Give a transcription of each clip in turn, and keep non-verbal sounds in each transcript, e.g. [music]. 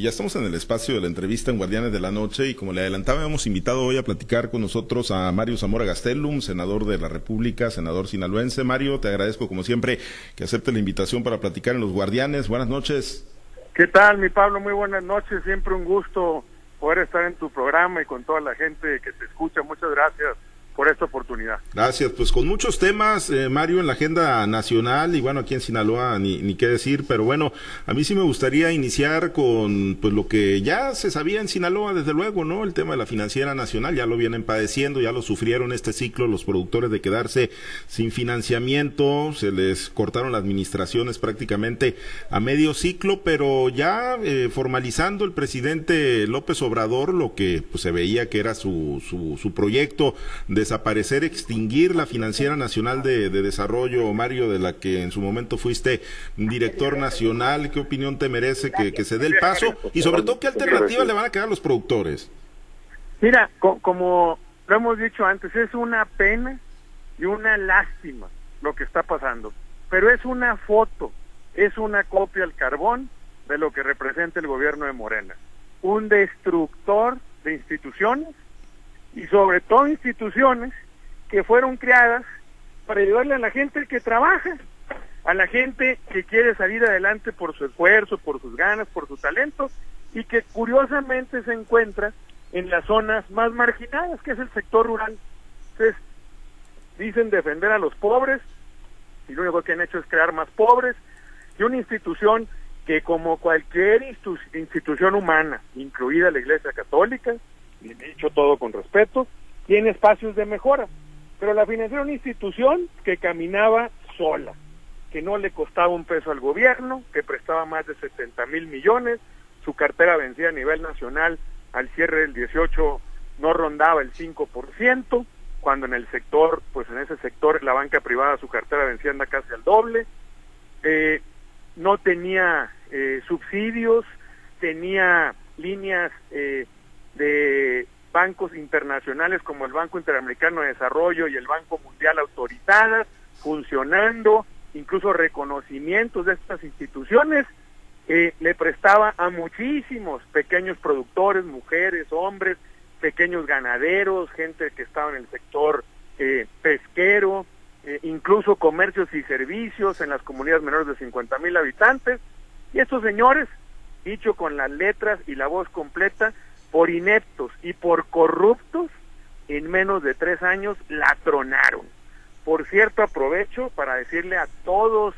Ya estamos en el espacio de la entrevista en Guardianes de la Noche y como le adelantaba, hemos invitado hoy a platicar con nosotros a Mario Zamora Gastelum, senador de la República, senador sinaloense. Mario, te agradezco como siempre que acepte la invitación para platicar en los Guardianes. Buenas noches. ¿Qué tal, mi Pablo? Muy buenas noches. Siempre un gusto poder estar en tu programa y con toda la gente que te escucha. Muchas gracias por esta oportunidad. Gracias, pues con muchos temas, eh, Mario, en la agenda nacional y bueno, aquí en Sinaloa ni, ni qué decir, pero bueno, a mí sí me gustaría iniciar con pues lo que ya se sabía en Sinaloa, desde luego, ¿no? El tema de la financiera nacional, ya lo vienen padeciendo, ya lo sufrieron este ciclo los productores de quedarse sin financiamiento, se les cortaron las administraciones prácticamente a medio ciclo, pero ya eh, formalizando el presidente López Obrador lo que pues, se veía que era su, su, su proyecto de desaparecer, extinguir la Financiera Nacional de, Desarrollo, Mario, de la que en su momento fuiste director nacional. ¿Qué opinión te merece que, se dé el paso? Y sobre todo, ¿qué alternativa le van a quedar los productores? Mira, como lo hemos dicho antes, es una pena y una lástima lo que está pasando. Pero es una foto, es una copia al carbón de lo que representa el gobierno de Morena. Un destructor de instituciones y sobre todo instituciones que fueron creadas para ayudarle a la gente que trabaja, a la gente que quiere salir adelante por su esfuerzo, por sus ganas, por su talento y que curiosamente se encuentra en las zonas más marginadas, que es el sector rural. Entonces, dicen defender a los pobres y lo único que han hecho es crear más pobres y una institución que como cualquier institución humana, incluida la Iglesia Católica, dicho todo con respeto, tiene espacios de mejora. Pero la financiera era una institución que caminaba sola, que no le costaba un peso al gobierno, que prestaba más de 70 mil millones, su cartera vencía a nivel nacional al cierre del 18 no rondaba el 5%, cuando en el sector, pues en ese sector la banca privada su cartera vencía anda casi al doble, eh, no tenía eh, subsidios, tenía líneas eh, de bancos internacionales como el Banco Interamericano de Desarrollo y el Banco Mundial autorizadas, funcionando, incluso reconocimientos de estas instituciones, eh, le prestaba a muchísimos pequeños productores, mujeres, hombres, pequeños ganaderos, gente que estaba en el sector eh, pesquero, eh, incluso comercios y servicios en las comunidades menores de 50 mil habitantes. Y estos señores, dicho con las letras y la voz completa, por ineptos y por corruptos, en menos de tres años la tronaron. Por cierto, aprovecho para decirle a todos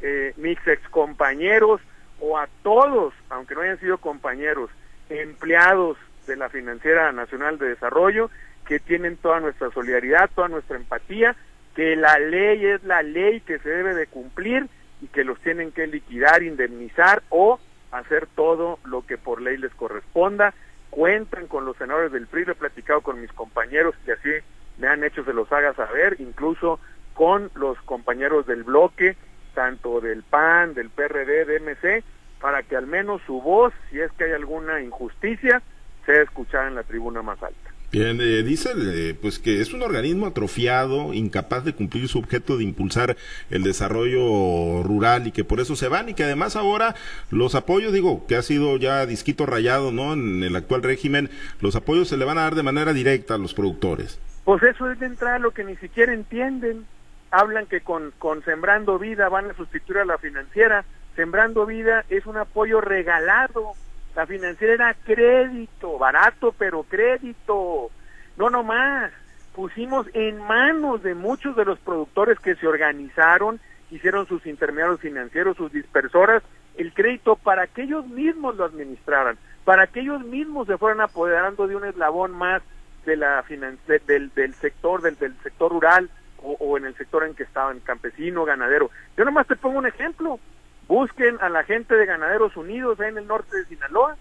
eh, mis excompañeros o a todos, aunque no hayan sido compañeros, empleados de la Financiera Nacional de Desarrollo, que tienen toda nuestra solidaridad, toda nuestra empatía, que la ley es la ley que se debe de cumplir y que los tienen que liquidar, indemnizar o hacer todo lo que por ley les corresponda. Cuentan con los senadores del PRI, lo he platicado con mis compañeros que así me han hecho, se los haga saber, incluso con los compañeros del bloque, tanto del PAN, del PRD, de MC, para que al menos su voz, si es que hay alguna injusticia, sea escuchada en la tribuna más alta. Bien, eh, dice eh, pues que es un organismo atrofiado, incapaz de cumplir su objeto de impulsar el desarrollo rural y que por eso se van y que además ahora los apoyos, digo, que ha sido ya disquito rayado, ¿no? En el actual régimen, los apoyos se le van a dar de manera directa a los productores. Pues eso es de entrada lo que ni siquiera entienden. Hablan que con, con Sembrando Vida van a sustituir a la financiera. Sembrando Vida es un apoyo regalado la financiera era crédito, barato, pero crédito. No nomás. Pusimos en manos de muchos de los productores que se organizaron, hicieron sus intermediarios financieros, sus dispersoras, el crédito para que ellos mismos lo administraran, para que ellos mismos se fueran apoderando de un eslabón más de la del, del sector, del, del sector rural o, o en el sector en que estaban, campesino, ganadero. Yo nomás te pongo un ejemplo. Busquen a la gente de Ganaderos Unidos en el norte de Sinaloa.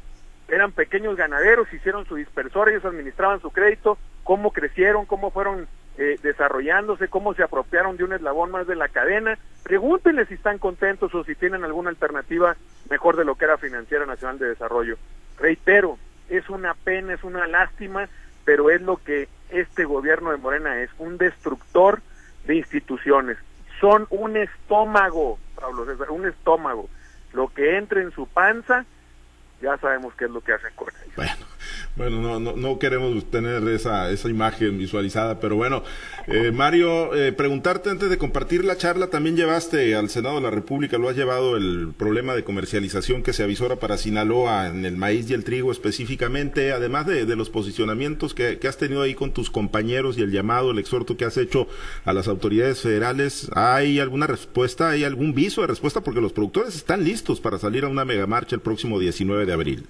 Eran pequeños ganaderos, hicieron su dispersor, ellos administraban su crédito, cómo crecieron, cómo fueron eh, desarrollándose, cómo se apropiaron de un eslabón más de la cadena. Pregúntenles si están contentos o si tienen alguna alternativa mejor de lo que era Financiera Nacional de Desarrollo. Reitero, es una pena, es una lástima, pero es lo que este gobierno de Morena es, un destructor de instituciones. Son un estómago Un estómago. Lo que entre en su panza ya sabemos qué es lo que hacen con ellos. Bueno, bueno, no, no, no queremos tener esa, esa imagen visualizada, pero bueno, eh, Mario, eh, preguntarte antes de compartir la charla, también llevaste al Senado de la República, lo has llevado el problema de comercialización que se avisora para Sinaloa en el maíz y el trigo específicamente, además de, de los posicionamientos que, que, has tenido ahí con tus compañeros y el llamado, el exhorto que has hecho a las autoridades federales, ¿hay alguna respuesta, hay algún viso de respuesta? Porque los productores están listos para salir a una megamarcha el próximo 19 de abril.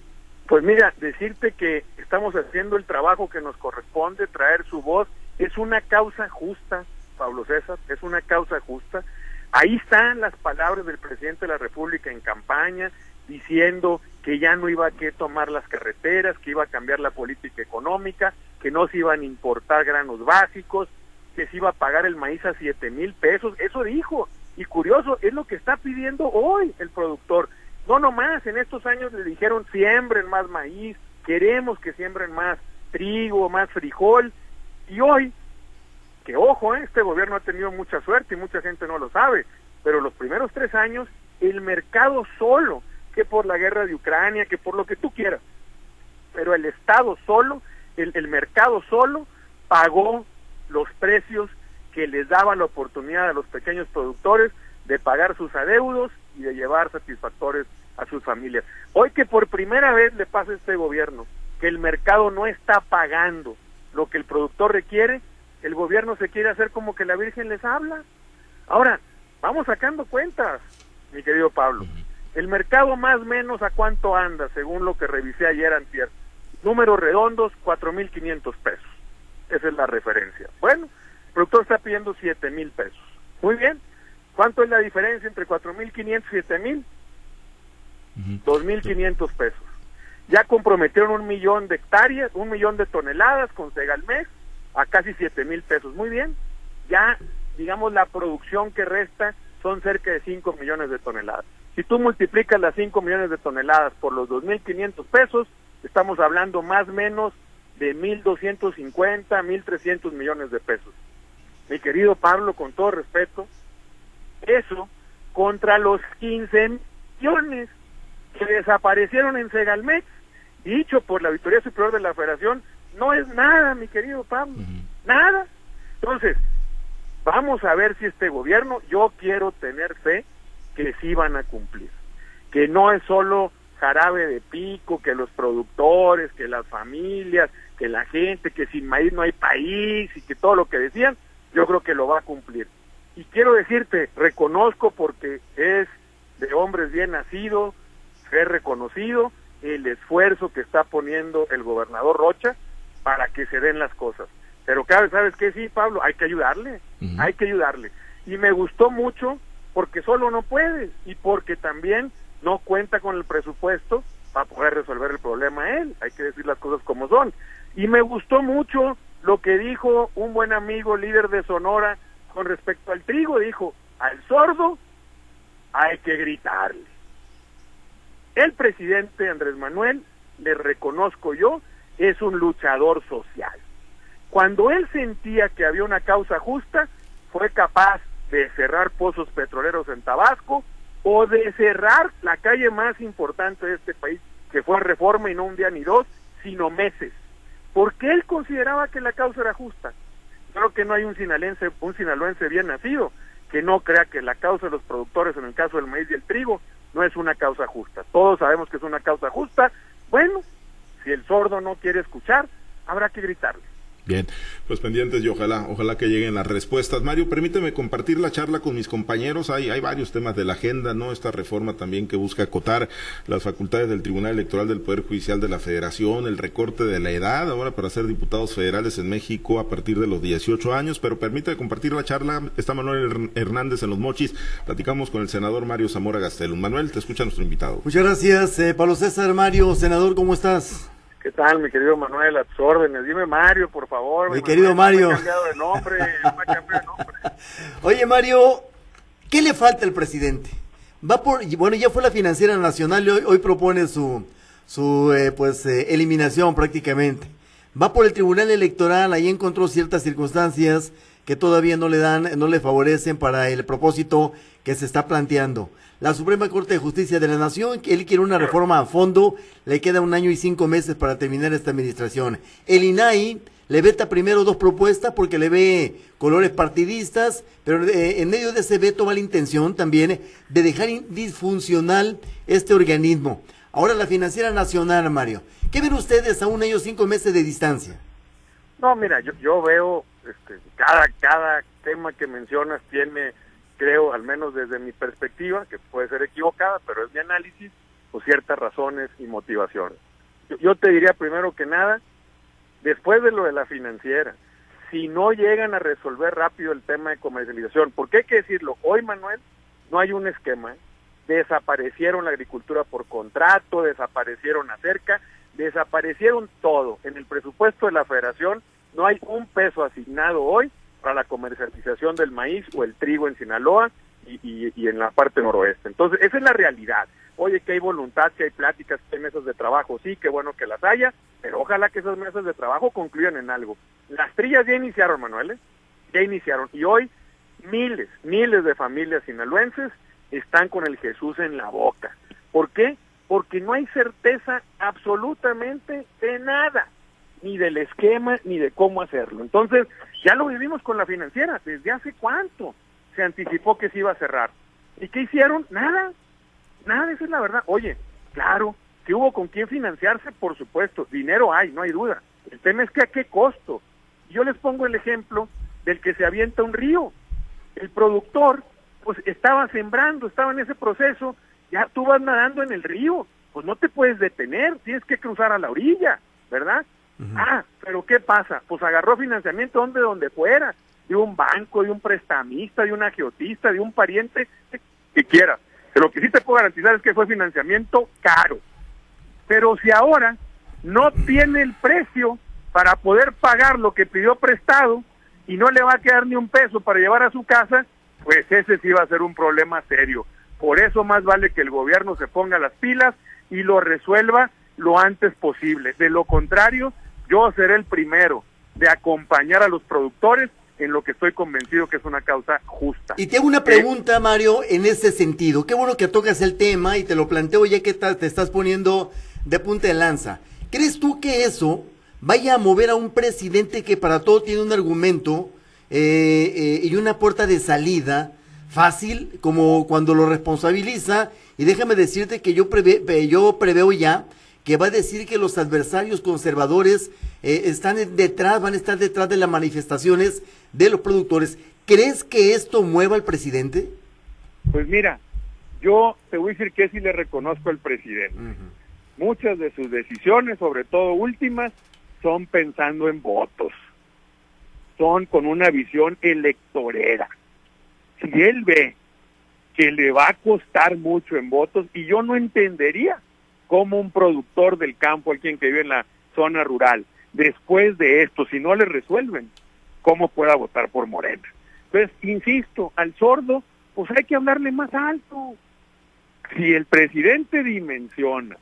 Pues mira, decirte que estamos haciendo el trabajo que nos corresponde, traer su voz, es una causa justa, Pablo César, es una causa justa. Ahí están las palabras del presidente de la República en campaña, diciendo que ya no iba a que tomar las carreteras, que iba a cambiar la política económica, que no se iban a importar granos básicos, que se iba a pagar el maíz a siete mil pesos, eso dijo. Y curioso, es lo que está pidiendo hoy el productor. No nomás, en estos años le dijeron siembren más maíz, queremos que siembren más trigo, más frijol, y hoy, que ojo, ¿eh? este gobierno ha tenido mucha suerte y mucha gente no lo sabe, pero los primeros tres años el mercado solo, que por la guerra de Ucrania, que por lo que tú quieras, pero el Estado solo, el, el mercado solo pagó los precios que les daban la oportunidad a los pequeños productores de pagar sus adeudos y de llevar satisfactores a sus familias. Hoy que por primera vez le pasa a este gobierno que el mercado no está pagando lo que el productor requiere, el gobierno se quiere hacer como que la Virgen les habla. Ahora, vamos sacando cuentas, mi querido Pablo. El mercado más o menos a cuánto anda, según lo que revisé ayer antier. Números redondos, 4.500 pesos. Esa es la referencia. Bueno, el productor está pidiendo siete mil pesos. Muy bien. ¿Cuánto es la diferencia entre 4.500 y siete mil? Dos mil quinientos pesos. Ya comprometieron un millón de hectáreas, un millón de toneladas con Segalmex a casi siete mil pesos. Muy bien. Ya, digamos, la producción que resta son cerca de 5 millones de toneladas. Si tú multiplicas las 5 millones de toneladas por los 2.500 pesos, estamos hablando más o menos de 1.250, 1.300 millones de pesos. Mi querido Pablo, con todo respeto, eso contra los 15 millones que desaparecieron en Segalmex, dicho por la Auditoría Superior de la Federación, no es nada, mi querido Pablo, uh -huh. nada. Entonces, vamos a ver si este gobierno, yo quiero tener fe que sí van a cumplir, que no es solo jarabe de pico, que los productores, que las familias, que la gente, que sin maíz no hay país y que todo lo que decían, yo creo que lo va a cumplir. Y quiero decirte, reconozco porque es de hombres bien nacidos, es reconocido el esfuerzo que está poniendo el gobernador Rocha para que se den las cosas. Pero claro, ¿sabes qué? Sí, Pablo, hay que ayudarle, uh -huh. hay que ayudarle. Y me gustó mucho porque solo no puede y porque también no cuenta con el presupuesto para poder resolver el problema él. Hay que decir las cosas como son. Y me gustó mucho lo que dijo un buen amigo líder de Sonora con respecto al trigo. Dijo, al sordo hay que gritarle. El presidente Andrés Manuel, le reconozco yo, es un luchador social. Cuando él sentía que había una causa justa, fue capaz de cerrar pozos petroleros en Tabasco o de cerrar la calle más importante de este país, que fue Reforma y no un día ni dos, sino meses. Porque él consideraba que la causa era justa. Creo que no hay un sinalense, un sinaloense bien nacido que no crea que la causa de los productores, en el caso del maíz y el trigo, no es una causa justa. Todos sabemos que es una causa justa. Bueno, si el sordo no quiere escuchar, habrá que gritarle. Bien, pues pendientes y ojalá, ojalá que lleguen las respuestas. Mario, permíteme compartir la charla con mis compañeros. Hay, hay varios temas de la agenda, ¿no? Esta reforma también que busca acotar las facultades del Tribunal Electoral del Poder Judicial de la Federación, el recorte de la edad ahora para ser diputados federales en México a partir de los 18 años. Pero permíteme compartir la charla. Está Manuel Hernández en los Mochis. Platicamos con el senador Mario Zamora Gastelum. Manuel, te escucha nuestro invitado. Muchas gracias, eh, Pablo César Mario. Senador, ¿cómo estás? ¿Qué tal, mi querido Manuel? A tus órdenes. Dime Mario, por favor. Mi, mi querido Mario. Cambiado de nombre, [laughs] cambiado de nombre. Oye, Mario, ¿qué le falta al presidente? Va por, bueno, ya fue la financiera nacional y hoy, hoy propone su, su eh, pues, eh, eliminación prácticamente. Va por el Tribunal Electoral, ahí encontró ciertas circunstancias que todavía no le dan, no le favorecen para el propósito que se está planteando. La Suprema Corte de Justicia de la Nación, que él quiere una reforma a fondo, le queda un año y cinco meses para terminar esta administración. El INAI le veta primero dos propuestas porque le ve colores partidistas, pero eh, en medio de ese veto va la intención también de dejar disfuncional este organismo. Ahora la Financiera Nacional, Mario. ¿Qué ven ustedes a un año cinco meses de distancia? No, mira, yo, yo veo este, cada, cada tema que mencionas tiene creo, al menos desde mi perspectiva, que puede ser equivocada, pero es mi análisis, por ciertas razones y motivaciones. Yo, te diría primero que nada, después de lo de la financiera, si no llegan a resolver rápido el tema de comercialización, porque hay que decirlo, hoy Manuel, no hay un esquema, desaparecieron la agricultura por contrato, desaparecieron la cerca, desaparecieron todo. En el presupuesto de la federación no hay un peso asignado hoy para la comercialización del maíz o el trigo en Sinaloa y, en la parte noroeste. Entonces, esa es la realidad. Oye, que hay voluntad, que hay pláticas, que hay mesas de trabajo, sí, qué bueno que las haya, pero ojalá que esas mesas de trabajo concluyan en algo. Las trillas ya iniciaron, Manuel, ¿eh? ya iniciaron. Y hoy miles, miles de familias sinaloenses están con el Jesús en la boca. ¿Por qué? Porque no hay certeza absolutamente de nada ni del esquema, ni de cómo hacerlo. Entonces, ya lo vivimos con la financiera, desde hace cuánto se anticipó que se iba a cerrar. ¿Y qué hicieron? Nada, nada, esa es la verdad. Oye, claro, que hubo con quién financiarse, por supuesto, dinero hay, no hay duda. El tema es que a qué costo. Yo les pongo el ejemplo del que se avienta un río. El productor, pues estaba sembrando, estaba en ese proceso, ya tú vas nadando en el río, pues no te puedes detener, tienes que cruzar a la orilla, ¿verdad? Ah, pero ¿qué pasa? Pues agarró financiamiento donde donde fuera, de un banco, de un prestamista, de un agiotista, de un pariente, que quiera. Pero lo que sí te puedo garantizar es que fue financiamiento caro. Pero si ahora no tiene el precio para poder pagar lo que pidió prestado y no le va a quedar ni un peso para llevar a su casa, pues ese sí va a ser un problema serio. Por eso más vale que el gobierno se ponga las pilas y lo resuelva lo antes posible. De lo contrario, yo seré el primero de acompañar a los productores en lo que estoy convencido que es una causa justa. Y tengo una eh, pregunta, Mario, en ese sentido. Qué bueno que tocas el tema y te lo planteo ya que te estás poniendo de punta de lanza. ¿Crees tú que eso vaya a mover a un presidente que para todo tiene un argumento eh, eh, y una puerta de salida fácil, como cuando lo responsabiliza? Y déjame decirte que yo, yo preveo ya que va a decir que los adversarios conservadores eh, están detrás, van a estar detrás de las manifestaciones de los productores. ¿Crees que esto mueva al presidente? Pues mira, yo te voy a decir que sí le reconozco al presidente. Muchas de sus decisiones, sobre todo últimas, son pensando en votos. Son con una visión electorera. Si él ve que le va a costar mucho en votos, y yo no entendería como un productor del campo, alguien que vive en la zona rural, después de esto, si no le resuelven, cómo pueda votar por Morena. Entonces, insisto, al sordo, pues hay que hablarle más alto. Si el presidente dimensiona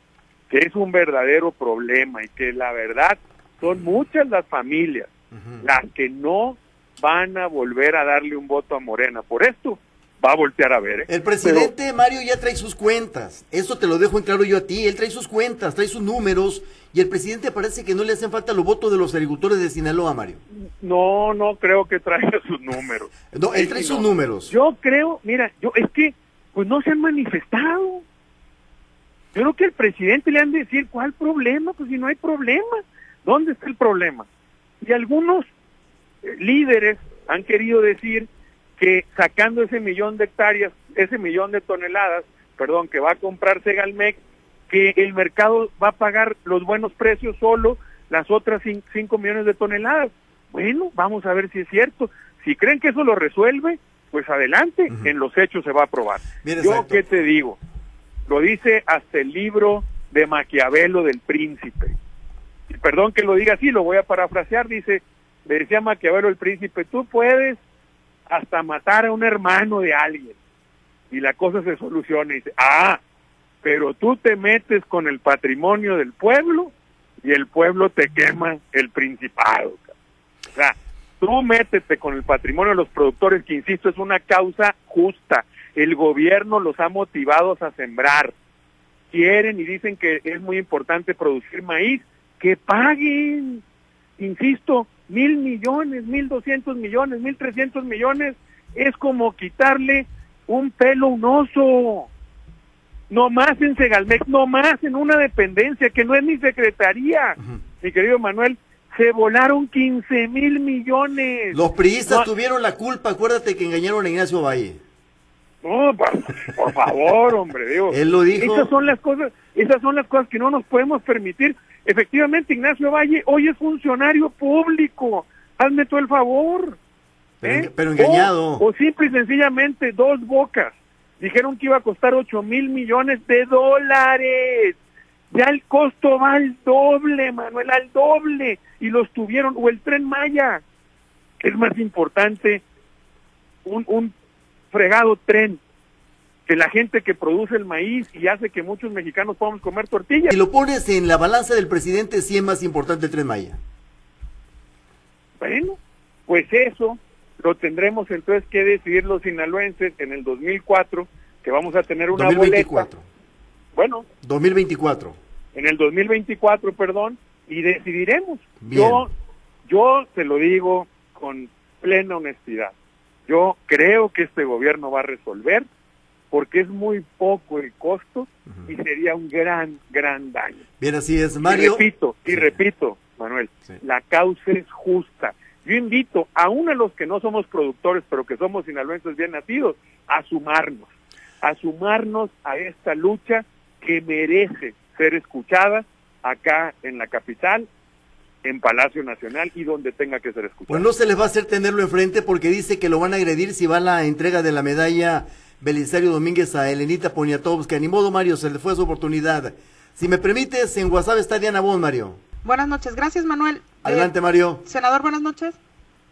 que es un verdadero problema y que la verdad son muchas las familias las que no van a volver a darle un voto a Morena por esto, va a voltear a ver. ¿eh? El presidente Mario ya trae sus cuentas, eso te lo dejo en claro yo a ti, él trae sus cuentas, trae sus números y el presidente parece que no le hacen falta los votos de los agricultores de Sinaloa, Mario. No, no creo que traiga [laughs] sus números. No, él trae sus números. Yo creo, mira, yo es que pues no se han manifestado. Yo creo que el presidente le han de decir, ¿cuál problema? Pues si no hay problema, ¿dónde está el problema? Y algunos eh, líderes han querido decir que sacando ese millón de hectáreas, ese millón de toneladas, perdón, que va a comprar Segalmec, que el mercado va a pagar los buenos precios solo las otras 5 millones de toneladas. Bueno, vamos a ver si es cierto. Si creen que eso lo resuelve, pues adelante, en los hechos se va a aprobar. Yo qué te digo, lo dice hasta el libro de Maquiavelo del príncipe. perdón que lo diga así, lo voy a parafrasear, dice, le decía Maquiavelo el príncipe, tú puedes hasta matar a un hermano de alguien y la cosa se soluciona y dice, ah, pero tú te metes con el patrimonio del pueblo y el pueblo te quema el principado. O sea, tú métete con el patrimonio de los productores, que insisto, es una causa justa. El gobierno los ha motivado a sembrar. Quieren y dicen que es muy importante producir maíz, que paguen. Insisto, mil millones, mil doscientos millones, mil trescientos millones, es como quitarle un pelo a un oso. No más en Segalmex, no más en una dependencia que no es ni secretaría. Mi querido Manuel, se volaron 15 mil millones. Los priistas tuvieron la culpa, acuérdate que engañaron a Ignacio Valle. No, por, favor, hombre, digo. Él lo dijo. Esas son las cosas, esas son las cosas que no nos podemos permitir. Efectivamente, Ignacio Valle hoy es funcionario público. Hazme todo el favor. Pero, ¿eh? engañado. O, simple y sencillamente dos bocas. Dijeron que iba a costar 8 mil millones de dólares. Ya el costo va al doble, Manuel, al doble. Y los tuvieron, o el tren Maya, es más importante, un, un fregado tren que la gente que produce el maíz y hace que muchos mexicanos podamos comer tortillas. Si lo pones en la balanza del presidente, sí es más importante el tren Maya. Bueno, pues eso lo tendremos entonces que decidir los sinaloenses en el 2004, que vamos a tener una 2024. Bueno. 2024. En el 2024, perdón, y decidiremos. Yo, yo te lo digo con plena honestidad. Yo creo que este gobierno va a resolver porque es muy poco el costo y sería un gran, gran daño. Bien, así es, Mario. Y repito, y repito, Manuel, la causa es justa. Yo invito a uno de los que no somos productores, pero que somos sinaloenses bien nacidos, a sumarnos, a sumarnos a esta lucha que merece ser escuchada acá en la capital, en Palacio Nacional y donde tenga que ser escuchada. Pues no se les va a hacer tenerlo enfrente porque dice que lo van a agredir si va a la entrega de la medalla Belisario Domínguez a Elenita Poniatowska. Ni modo, Mario, se le fue su oportunidad. Si me permites, en WhatsApp está Diana Bon, Mario. Buenas noches, gracias Manuel. Adelante, eh, Mario. Senador, buenas noches.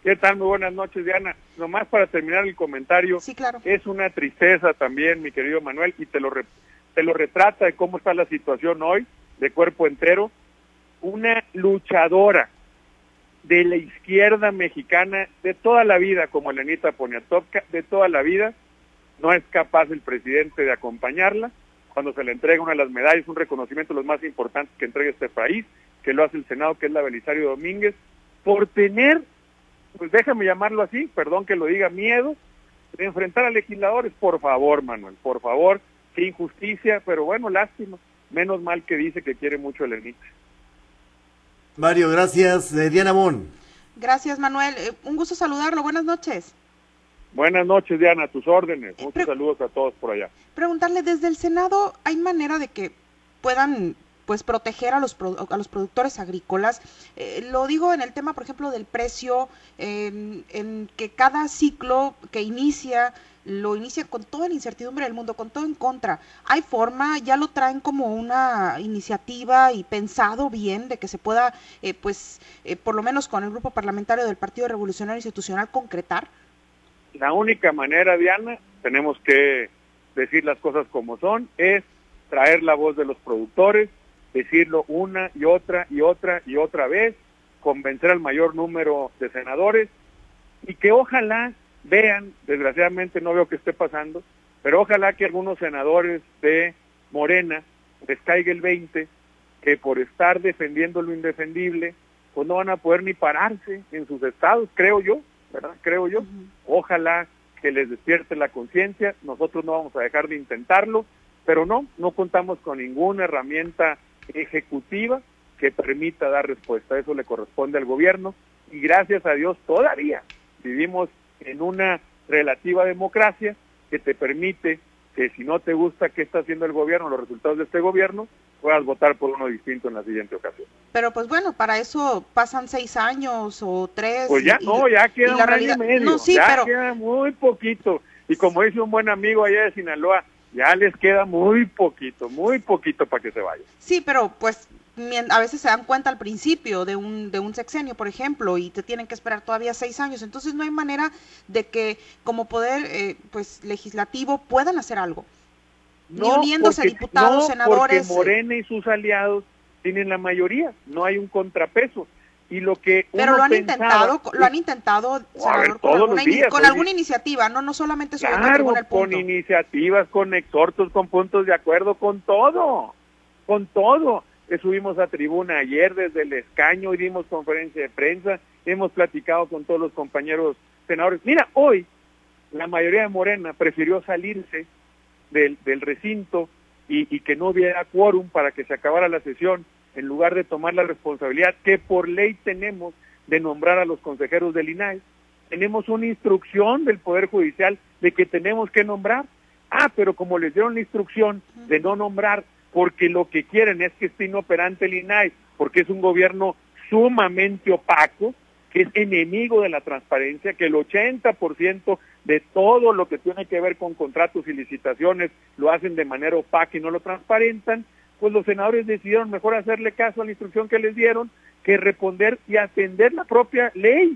¿Qué tal? Muy buenas noches, Diana. Nomás para terminar el comentario. Sí, claro. Es una tristeza también, mi querido Manuel, y te lo, te lo retrata de cómo está la situación hoy, de cuerpo entero. Una luchadora de la izquierda mexicana de toda la vida, como Elenita Poniatowska, de toda la vida, no es capaz el presidente de acompañarla cuando se le entrega una de las medallas, un reconocimiento de los más importantes que entrega este país, que lo hace el Senado, que es la Belisario Domínguez, por tener, pues déjame llamarlo así, perdón que lo diga, miedo de enfrentar a legisladores. Por favor, Manuel, por favor, qué injusticia, pero bueno, lástima. Menos mal que dice que quiere mucho el ENIT. Mario, gracias. Eh, Diana Bon. Gracias, Manuel. Eh, un gusto saludarlo. Buenas noches. Buenas noches, Diana, a tus órdenes. Muchos saludos a todos por allá. Preguntarle, desde el Senado, ¿hay manera de que puedan pues proteger a los, a los productores agrícolas. Eh, lo digo en el tema, por ejemplo, del precio, en, que cada ciclo que inicia lo inicia con toda la incertidumbre del mundo, con todo en contra. ¿Hay forma? ¿Ya lo traen como una iniciativa y pensado bien de que se pueda, eh, pues, eh, por lo menos con el grupo parlamentario del Partido Revolucionario Institucional, concretar? La única manera, Diana, tenemos que decir las cosas como son, es traer la voz de los productores, decirlo una y otra y otra y otra vez, convencer al mayor número de senadores y que ojalá vean, desgraciadamente no veo que esté pasando, pero ojalá que algunos senadores de Morena les caiga el 20, que por estar defendiendo lo indefendible, pues no van a poder ni pararse en sus estados, creo yo, ¿verdad? Creo yo. Ojalá que les despierte la conciencia, nosotros no vamos a dejar de intentarlo, pero no, no contamos con ninguna herramienta ejecutiva que permita dar respuesta. Eso le corresponde al gobierno y gracias a Dios todavía vivimos en una relativa democracia que te permite que si no te gusta qué está haciendo el gobierno, los resultados de este gobierno, puedas votar por uno distinto en la siguiente ocasión. Pero pues bueno, para eso pasan seis años o tres. Pues ya no, ya queda un año y medio, ya queda muy poquito. Y como dice un buen amigo allá de Sinaloa, ya les queda muy poquito, muy poquito para que se vayan. Sí, pero pues a veces se dan cuenta al principio de un, de un sexenio, por ejemplo, y te tienen que esperar todavía seis años. Entonces no hay manera de que como poder eh, pues legislativo puedan hacer algo. Ni uniéndose diputados, senadores. Porque Morena y sus aliados tienen la mayoría, no hay un contrapeso. y lo que pero lo han intentado lo han intentado con, alguna iniciativa no no solamente sobre claro, con iniciativas con exhortos con puntos de acuerdo con todo con todo subimos a tribuna ayer desde el escaño y dimos conferencia de prensa hemos platicado con todos los compañeros senadores mira hoy la mayoría de Morena prefirió salirse del, recinto y, y que no hubiera quórum para que se acabara la sesión en lugar de tomar la responsabilidad que por ley tenemos de nombrar a los consejeros del INAE. Tenemos una instrucción del Poder Judicial de que tenemos que nombrar. Ah, pero como les dieron la instrucción de no nombrar porque lo que quieren es que esté inoperante el INAE, porque es un gobierno sumamente opaco, que es enemigo de la transparencia, que el 80% de todo lo que tiene que ver con contratos y licitaciones lo hacen de manera opaca y no lo transparentan, pues los senadores decidieron mejor hacerle caso a la instrucción que les dieron que responder y atender la propia ley,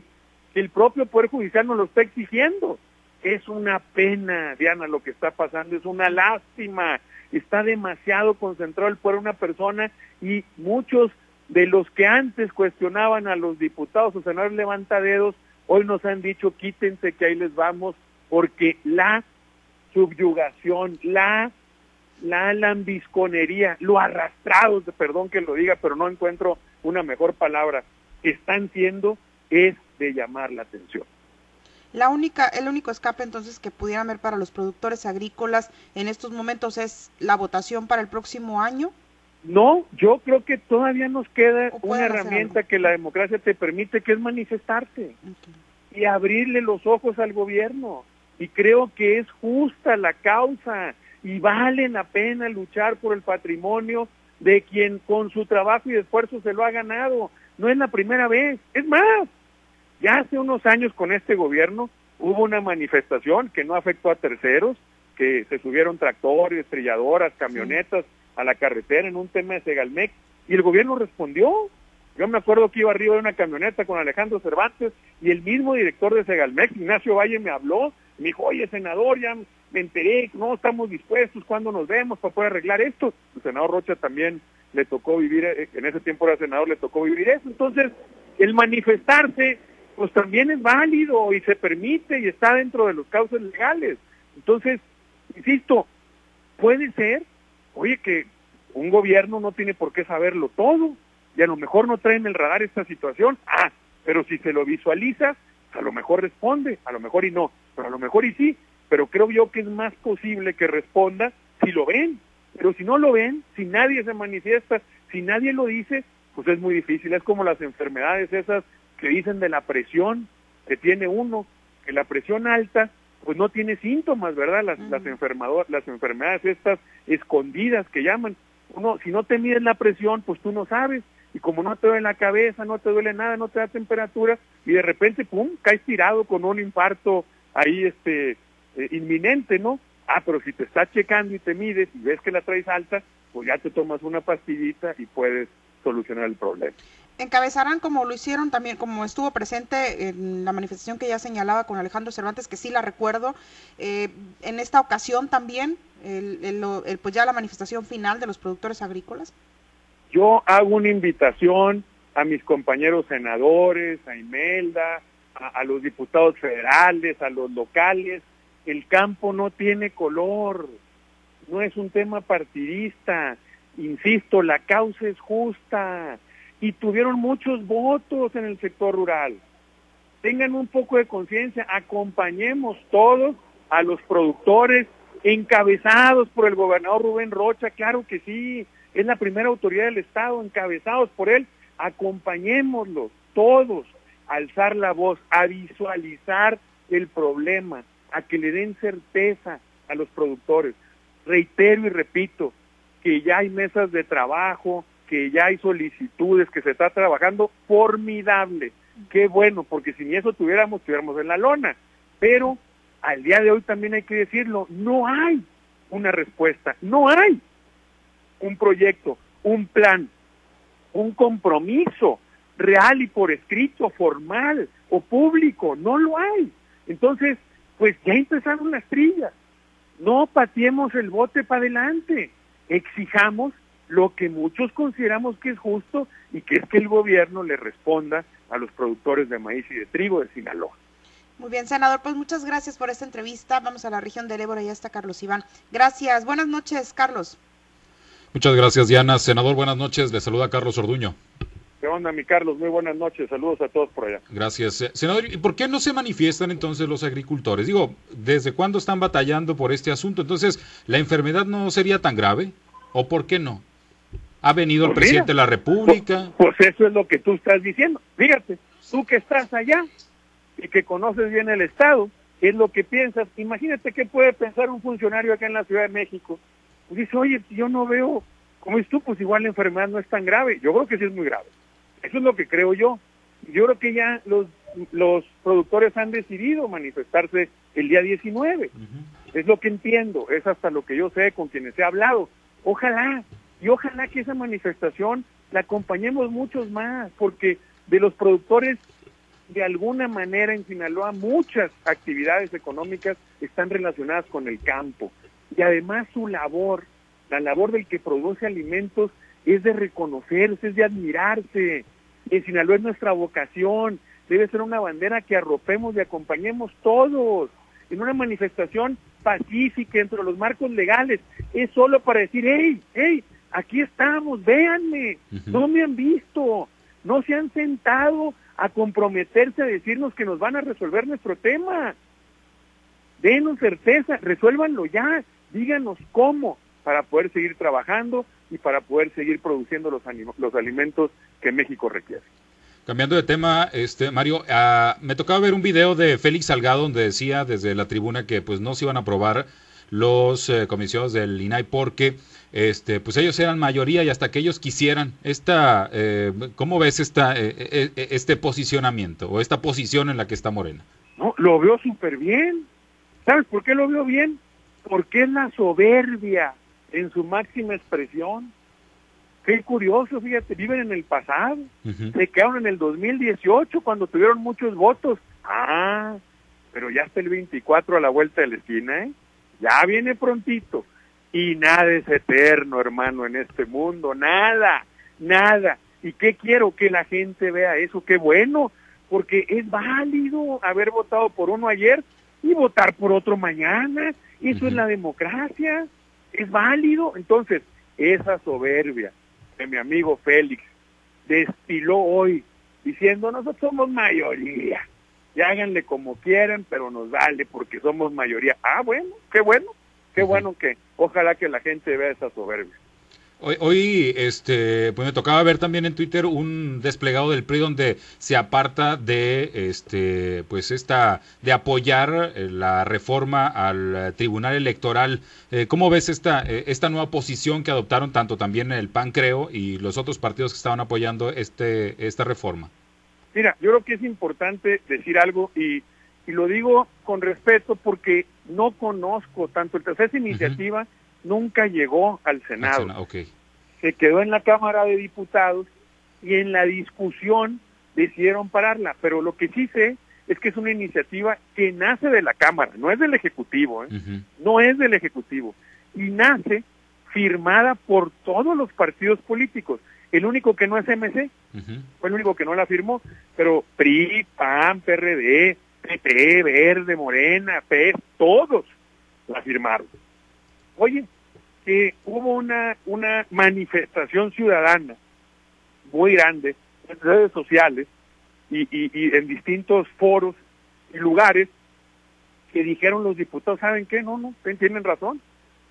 que el propio Poder Judicial nos lo está exigiendo. Es una pena, Diana, lo que está pasando, es una lástima. Está demasiado concentrado el poder de una persona y muchos de los que antes cuestionaban a los diputados o senadores levantadedos, hoy nos han dicho quítense que ahí les vamos, porque la subyugación, la la lambisconería, lo arrastrados, perdón que lo diga, pero no encuentro una mejor palabra, están siendo es de llamar la atención. La única, el único escape entonces que pudieran ver para los productores agrícolas en estos momentos es la votación para el próximo año. No, yo creo que todavía nos queda una herramienta que la democracia te permite, que es manifestarte y abrirle los ojos al gobierno. Y creo que es justa la causa y vale la pena luchar por el patrimonio de quien con su trabajo y esfuerzo se lo ha ganado. No es la primera vez. Es más, ya hace unos años con este gobierno hubo una manifestación que no afectó a terceros, que se subieron tractores, estrelladoras, camionetas a la carretera en un tema de Segalmec y el gobierno respondió. Yo me acuerdo que iba arriba de una camioneta con Alejandro Cervantes y el mismo director de Segalmec, Ignacio Valle, me habló, me dijo, oye, senador, ya me enteré, no estamos dispuestos, ¿cuándo nos vemos para poder arreglar esto? El senador Rocha también le tocó vivir, eh, en ese tiempo era senador, le tocó vivir eso. Entonces, el manifestarse, pues también es válido y se permite y está dentro de los causas legales. Entonces, insisto, puede ser, oye, que un gobierno no tiene por qué saberlo todo y a lo mejor no trae en el radar esta situación, ah, pero si se lo visualiza, a lo mejor responde, a lo mejor y no, pero a lo mejor y sí, pero creo yo que es más posible que responda si lo ven, pero si no lo ven, si nadie se manifiesta, si nadie lo dice, pues es muy difícil, es como las enfermedades esas que dicen de la presión que tiene uno, que la presión alta pues no tiene síntomas, ¿verdad? Las, las, las enfermedades estas escondidas que llaman. Uno, si no te miden la presión, pues tú no sabes. Y como no te duele la cabeza, no te duele nada, no te da temperatura, y de repente, pum, caes tirado con un infarto ahí, este, eh, inminente, ¿no? Ah, pero si te está checando y te mides y ves que la traes alta, pues ya te tomas una pastillita y puedes solucionar el problema. Encabezarán como lo hicieron también, como estuvo presente en la manifestación que ya señalaba con Alejandro Cervantes, que sí la recuerdo, eh, en esta ocasión también, el, pues ya la manifestación final de los productores agrícolas. Yo hago una invitación a mis compañeros senadores, a Imelda, a los diputados federales, a los locales, el campo no tiene color, no es un tema partidista, insisto, la causa es justa y tuvieron muchos votos en el sector rural. Tengan un poco de conciencia, acompañemos todos a los productores encabezados por el gobernador Rubén Rocha, claro que sí, es la primera autoridad del Estado, encabezados por él, acompañémoslos todos a alzar la voz, a visualizar el problema, a que le den certeza a los productores. Reitero y repito que ya hay mesas de trabajo, que ya hay solicitudes, que se está trabajando formidable. Qué bueno, porque si ni eso tuviéramos, estuviéramos en la lona. Pero al día de hoy también hay que decirlo, no hay una respuesta, no hay un proyecto, un plan, un compromiso real y por escrito, formal o público, no lo hay. Entonces, pues ya empezaron las trillas. No pateemos el bote para adelante. Exijamos lo que muchos consideramos que es justo y que es que el gobierno le responda a los productores de maíz y de trigo de Sinaloa. Muy bien, senador, pues muchas gracias por esta entrevista. Vamos a la región del Ébora y ya está Carlos Iván. Gracias. Buenas noches, Carlos. Muchas gracias, Diana. Senador, buenas noches. Le saluda Carlos Orduño. ¿Qué onda, mi Carlos? Muy buenas noches. Saludos a todos por allá. Gracias. Eh, senador, ¿y por qué no se manifiestan entonces los agricultores? Digo, ¿desde cuándo están batallando por este asunto? Entonces, ¿la enfermedad no sería tan grave? ¿O por qué no? ¿Ha venido el Pues presidente de la República? Pues, pues eso es lo que tú estás diciendo. Fíjate, tú que estás allá y que conoces bien el Estado, es lo que piensas. Imagínate qué puede pensar un funcionario acá en la Ciudad de México. Pues dice, oye, yo no veo, como es tú, pues igual la enfermedad no es tan grave. Yo creo que sí es muy grave. Eso es lo que creo yo. Yo creo que ya los, los productores han decidido manifestarse el día 19. Ujú. Es lo que entiendo, es hasta lo que yo sé con quienes he hablado. Ojalá, y ojalá que esa manifestación la acompañemos muchos más, porque de los productores, de alguna manera en Sinaloa, muchas actividades económicas están relacionadas con el campo. Y además su labor, la labor del que produce alimentos, es de reconocerse, es de admirarse. En Sinaloa es nuestra vocación, debe ser una bandera que arropemos y acompañemos todos en una manifestación pacífica entre los marcos legales. Es solo para decir, hey, hey, aquí estamos, véanme, no me han visto, no se han sentado a comprometerse a decirnos que nos van a resolver nuestro tema. Denos certeza, resuélvanlo ya, díganos cómo para poder seguir trabajando y para poder seguir produciendo los, alimentos que México requiere. Cambiando de tema, este Mario, ah, me tocaba ver un video de Félix Salgado donde decía desde la tribuna que pues no se iban a aprobar los eh, comisionados del INAI porque este pues ellos eran mayoría y hasta que ellos quisieran esta eh, ¿cómo ves esta eh, eh, eh, este posicionamiento o esta posición en la que está Morena? No, lo veo súper bien. ¿Sabes por qué lo veo bien? Porque es la soberbia en su máxima expresión. Qué curioso, fíjate, viven en el pasado. Se quedaron en el 2018 cuando tuvieron muchos votos. Ah, pero ya está el 24 a la vuelta de la esquina, ¿eh? Ya viene prontito. Y nada es eterno, hermano, en este mundo. Nada, nada. ¿Y qué quiero? Que la gente vea eso. Qué bueno, porque es válido haber votado por uno ayer y votar por otro mañana. Eso es la democracia. Es válido. Entonces, esa soberbia de mi amigo Félix destiló hoy diciendo nosotros somos mayoría y háganle como quieran pero nos vale porque somos mayoría ah bueno qué bueno qué bueno que ojalá que la gente vea esa soberbia Hoy, hoy, este, pues me tocaba ver también en Twitter un desplegado del PRI donde se aparta de, este, pues esta, de apoyar eh, la reforma al Tribunal Electoral. Eh, ¿Cómo ves esta, eh, esta nueva posición que adoptaron tanto también el PAN, creo, y los otros partidos que estaban apoyando este, esta reforma? Mira yo creo que es importante decir algo y, y lo digo con respeto porque no conozco tanto el esa iniciativa nunca llegó al senado Acciona- Ok. se quedó en la Cámara de Diputados y en la discusión decidieron pararla. Pero lo que sí sé es que es una iniciativa que nace de la Cámara, no es del Ejecutivo, ¿eh? No es del Ejecutivo, y nace firmada por todos los partidos políticos. El único que no es MC, Ujú. fue el único que no la firmó, pero PRI, PAN, PRD, PP, Verde, Morena, PES, todos la firmaron. Oye, que hubo una, una manifestación ciudadana muy grande en redes sociales y, y, y en distintos foros y lugares que dijeron los diputados, ¿saben qué? No, no, tienen razón.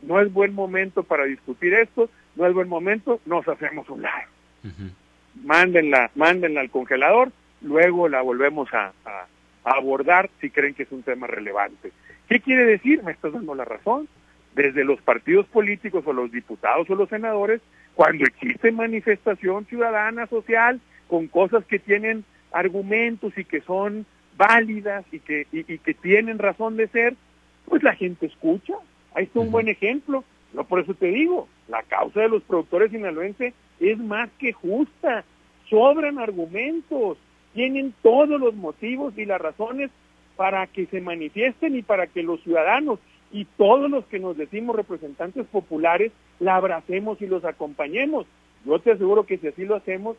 No es buen momento para discutir esto, no es buen momento, nos hacemos un lado Ujú. mándenla, mándenla al congelador, luego la volvemos a, a- a abordar si creen que es un tema relevante. ¿Qué quiere decir? Me estás dando la razón. Desde los partidos políticos o los diputados o los senadores, cuando existe manifestación ciudadana social con cosas que tienen argumentos y que son válidas y que, y, y que tienen razón de ser, pues la gente escucha. Ahí está un buen ejemplo. No por eso te digo, la causa de los productores sinaloenses es más que justa. Sobran argumentos, tienen todos los motivos y las razones para que se manifiesten y para que los ciudadanos y todos los que nos decimos representantes populares la abracemos y los acompañemos. Yo te aseguro que si así lo hacemos,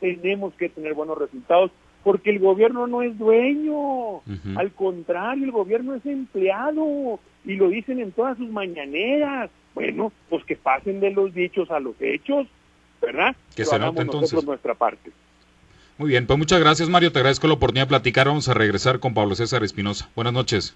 tenemos que tener buenos resultados, porque el gobierno no es dueño, al contrario, el gobierno es empleado, y lo dicen en todas sus mañaneras. Bueno, pues que pasen de los dichos a los hechos, ¿verdad? Que se note entonces. nuestra parte. Muy bien, pues muchas gracias Mario, te agradezco la oportunidad de platicar, vamos a regresar con Pablo César Espinosa. Buenas noches.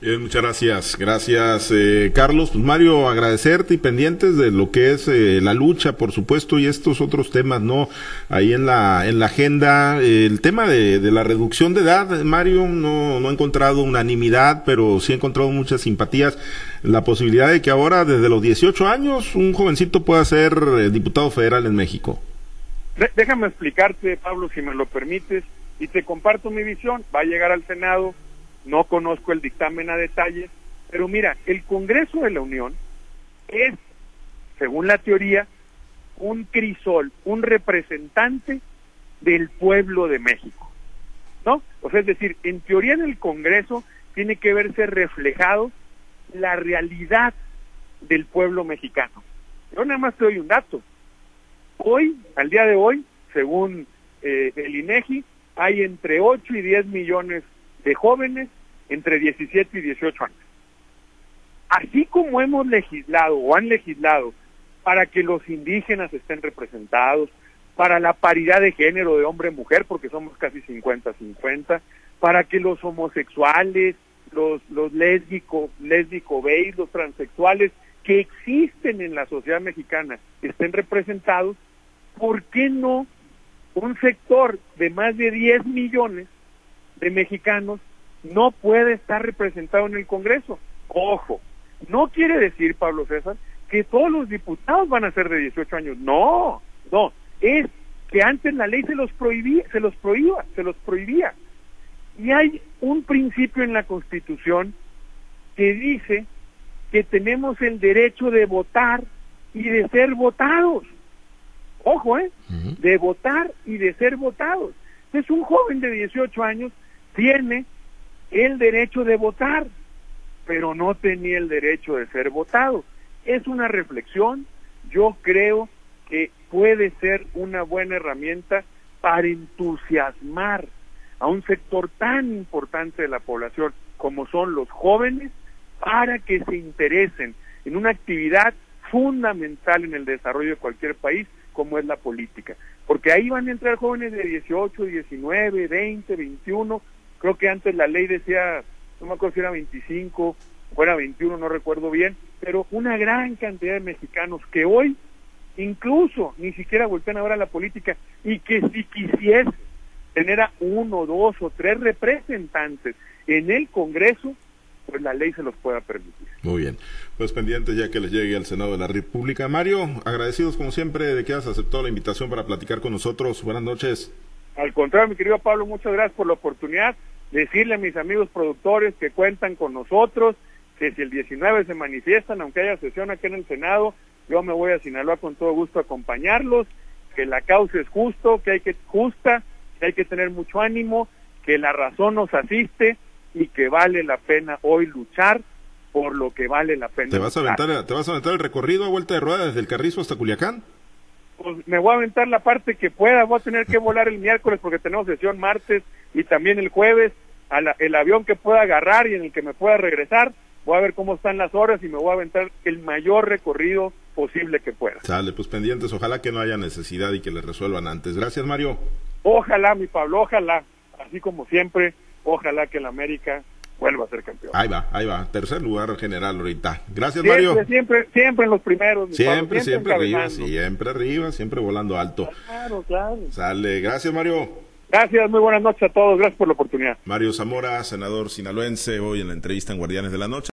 Bien, muchas gracias. Gracias, eh, Carlos. Pues Mario, agradecerte y pendientes de lo que es eh, la lucha, por supuesto, y estos otros temas, ¿no? Ahí en la, en la agenda. el tema de, la reducción de edad, Mario, no, no ha encontrado unanimidad, pero sí ha encontrado muchas simpatías. La posibilidad de que ahora, desde los 18 años, un jovencito pueda ser eh, diputado federal en México. Déjame explicarte, Pablo, si me lo permites, y te comparto mi visión. Va a llegar al Senado no conozco el dictamen a detalle, pero mira, el Congreso de la Unión es, según la teoría, un crisol, un representante del pueblo de México, ¿no? O sea, es decir, en teoría en el Congreso tiene que verse reflejado la realidad del pueblo mexicano. Yo nada más te doy un dato. Hoy, al día de hoy, según eh, el INEGI, hay entre 8 y 10 millones de jóvenes entre 17 y 18 años. Así como hemos legislado o han legislado para que los indígenas estén representados, para la paridad de género de hombre-mujer, porque somos casi 50-50, para que los homosexuales, los, los lésbicos, lésbico gays, los transexuales que existen en la sociedad mexicana estén representados, ¿por qué no un sector de más de 10 millones de mexicanos no puede estar representado en el Congreso. Ojo, no quiere decir, Pablo César, que todos los diputados van a ser de 18 años. No, no, es que antes la ley se los prohibía, se los prohibía, se los prohibía. Y hay un principio en la Constitución que dice que tenemos el derecho de votar y de ser votados. Ojo, ¿eh? De votar y de ser votados. Es un joven de 18 años tiene el derecho de votar, pero no tenía el derecho de ser votado. Es una reflexión, yo creo que puede ser una buena herramienta para entusiasmar a un sector tan importante de la población como son los jóvenes para que se interesen en una actividad fundamental en el desarrollo de cualquier país como es la política. Porque ahí van a entrar jóvenes de 18, 19, 20, 21 creo que antes la ley decía, no me acuerdo si era 25 o era 21, no recuerdo bien, pero una gran cantidad de mexicanos que hoy incluso ni siquiera voltean ahora a la política y que si quisiese tener a uno, dos o tres representantes en el Congreso, pues la ley se los pueda permitir. Muy bien, pues pendiente ya que les llegue al Senado de la República. Mario, agradecidos como siempre de que has aceptado la invitación para platicar con nosotros. Buenas noches. Al contrario, mi querido Pablo, muchas gracias por la oportunidad decirle a mis amigos productores que cuentan con nosotros, que si el 19 se manifiestan, aunque haya sesión aquí en el Senado, yo me voy a Sinaloa con todo gusto a acompañarlos, que la causa es justo, que hay que justa, que hay que tener mucho ánimo, que la razón nos asiste y que vale la pena hoy luchar por lo que vale la pena. ¿Te vas a aventar, ¿te vas a aventar el recorrido a vuelta de rueda desde el Carrizo hasta Culiacán? Pues me voy a aventar la parte que pueda, voy a tener que volar el miércoles porque tenemos sesión martes y también el jueves el avión que pueda agarrar y en el que me pueda regresar. Voy a ver cómo están las horas y me voy a aventar el mayor recorrido posible que pueda. Sale, pues pendientes, ojalá que no haya necesidad y que le resuelvan antes. Gracias, Mario. Ojalá, mi Pablo, ojalá, así como siempre, ojalá que el América vuelva a ser campeón. Ahí va, ahí va, tercer lugar general ahorita. Gracias, Mario. Siempre, siempre en los primeros. siempre, siempre arriba, siempre arriba, siempre volando alto. Claro, claro. Sale, gracias, Mario. Gracias, muy buenas noches a todos. Gracias por la oportunidad. Mario Zamora, senador sinaloense, hoy en la entrevista en Guardianes de la Noche.